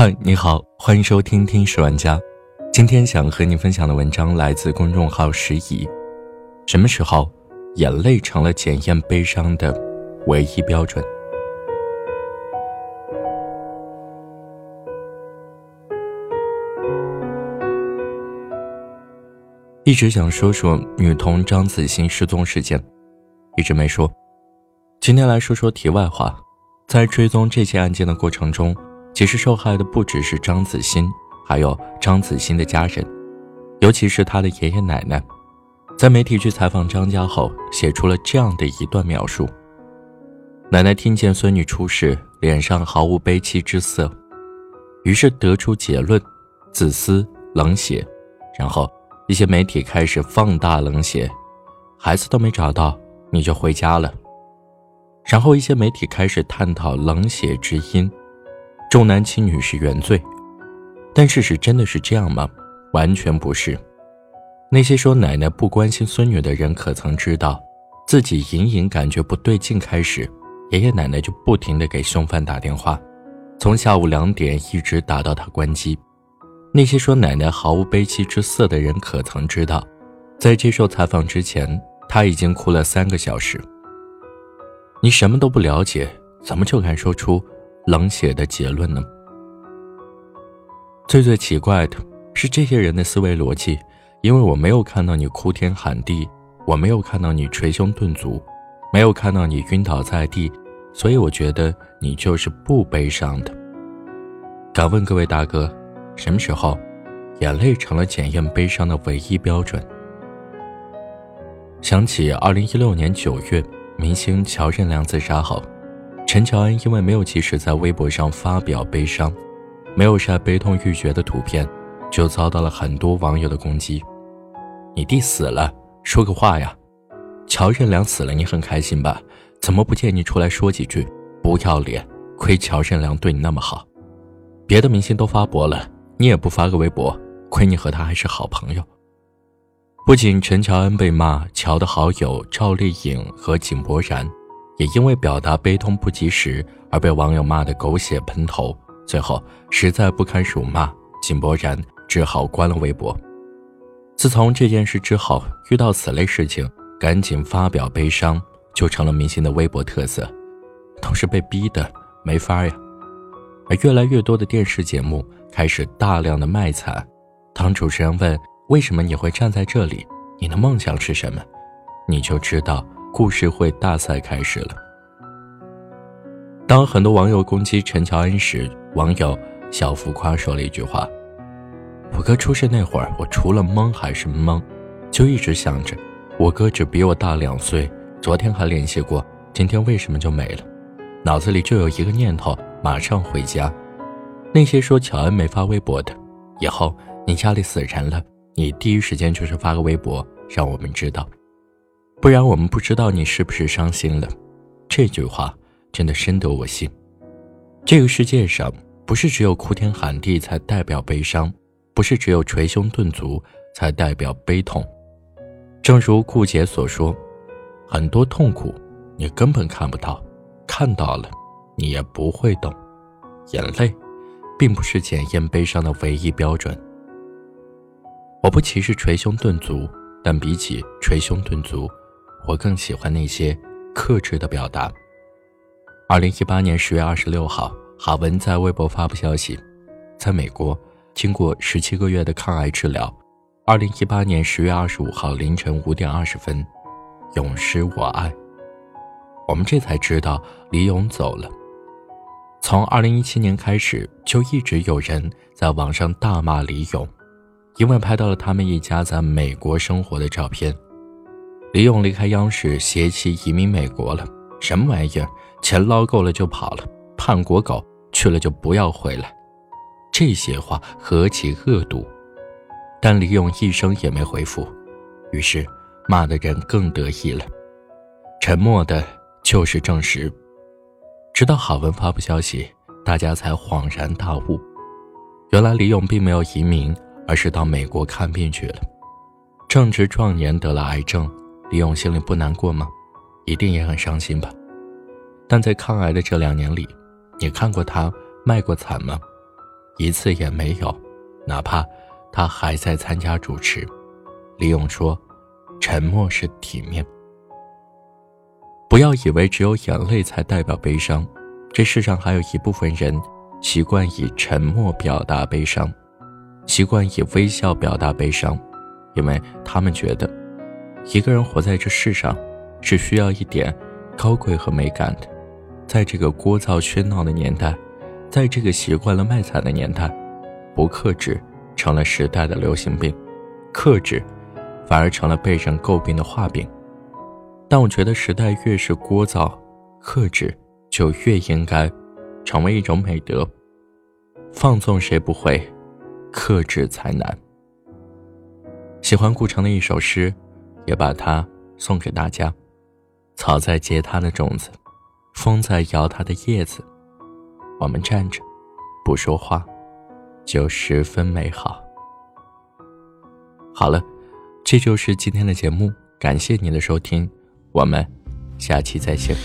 嗨，你好，欢迎收听《听史玩家》。今天想和你分享的文章来自公众号“时宜”。什么时候，眼泪成了检验悲伤的唯一标准？一直想说说女童张子欣失踪事件，一直没说。今天来说说题外话，在追踪这起案件的过程中。其实受害的不只是张子欣，还有张子欣的家人，尤其是他的爷爷奶奶。在媒体去采访张家后，写出了这样的一段描述：奶奶听见孙女出事，脸上毫无悲戚之色，于是得出结论：自私、冷血。然后一些媒体开始放大冷血，孩子都没找到，你就回家了。然后一些媒体开始探讨冷血之因。重男轻女是原罪，但事实真的是这样吗？完全不是。那些说奶奶不关心孙女的人，可曾知道，自己隐隐感觉不对劲开始，爷爷奶奶就不停地给凶犯打电话，从下午两点一直打到他关机。那些说奶奶毫无悲戚之色的人，可曾知道，在接受采访之前，他已经哭了三个小时。你什么都不了解，怎么就敢说出？冷血的结论呢？最最奇怪的是这些人的思维逻辑，因为我没有看到你哭天喊地，我没有看到你捶胸顿足，没有看到你晕倒在地，所以我觉得你就是不悲伤的。敢问各位大哥，什么时候，眼泪成了检验悲伤的唯一标准？想起二零一六年九月，明星乔任梁自杀后。陈乔恩因为没有及时在微博上发表悲伤，没有晒悲痛欲绝的图片，就遭到了很多网友的攻击。你弟死了，说个话呀！乔任梁死了，你很开心吧？怎么不见你出来说几句？不要脸！亏乔任梁对你那么好，别的明星都发博了，你也不发个微博，亏你和他还是好朋友。不仅陈乔恩被骂，乔的好友赵丽颖和井柏然。也因为表达悲痛不及时而被网友骂得狗血喷头，最后实在不堪辱骂，井柏然只好关了微博。自从这件事之后，遇到此类事情赶紧发表悲伤，就成了明星的微博特色，都是被逼的，没法呀。而越来越多的电视节目开始大量的卖惨，当主持人问为什么你会站在这里，你的梦想是什么，你就知道。故事会大赛开始了。当很多网友攻击陈乔恩时，网友小浮夸说了一句话：“我哥出事那会儿，我除了懵还是懵，就一直想着，我哥只比我大两岁，昨天还联系过，今天为什么就没了？脑子里就有一个念头，马上回家。那些说乔恩没发微博的，以后你家里死人了，你第一时间就是发个微博，让我们知道。”不然我们不知道你是不是伤心了。这句话真的深得我心。这个世界上不是只有哭天喊地才代表悲伤，不是只有捶胸顿足才代表悲痛。正如顾姐所说，很多痛苦你根本看不到，看到了你也不会懂。眼泪，并不是检验悲伤的唯一标准。我不歧视捶胸顿足，但比起捶胸顿足。我更喜欢那些克制的表达。二零一八年十月二十六号，哈文在微博发布消息，在美国经过十七个月的抗癌治疗，二零一八年十月二十五号凌晨五点二十分，永失我爱。我们这才知道李勇走了。从二零一七年开始，就一直有人在网上大骂李勇，因为拍到了他们一家在美国生活的照片。李勇离开央视，携妻移民美国了。什么玩意儿？钱捞够了就跑了，叛国狗去了就不要回来。这些话何其恶毒！但李勇一声也没回复，于是骂的人更得意了。沉默的就是证实。直到郝文发布消息，大家才恍然大悟，原来李勇并没有移民，而是到美国看病去了。正值壮年得了癌症。李勇心里不难过吗？一定也很伤心吧。但在抗癌的这两年里，你看过他卖过惨吗？一次也没有，哪怕他还在参加主持。李咏说：“沉默是体面。不要以为只有眼泪才代表悲伤，这世上还有一部分人习惯以沉默表达悲伤，习惯以微笑表达悲伤，因为他们觉得，一个人活在这世上，是需要一点高贵和美感的。在这个聒噪喧闹的年代。”在这个习惯了卖惨的年代，不克制成了时代的流行病，克制反而成了被人诟病的画饼。但我觉得时代越是聒噪，克制就越应该成为一种美德。放纵谁不会，克制才难。喜欢顾城的一首诗，也把它送给大家：草在结它的种子，风在摇它的叶子。我们站着，不说话，就十分美好。好了，这就是今天的节目，感谢您的收听，我们下期再见。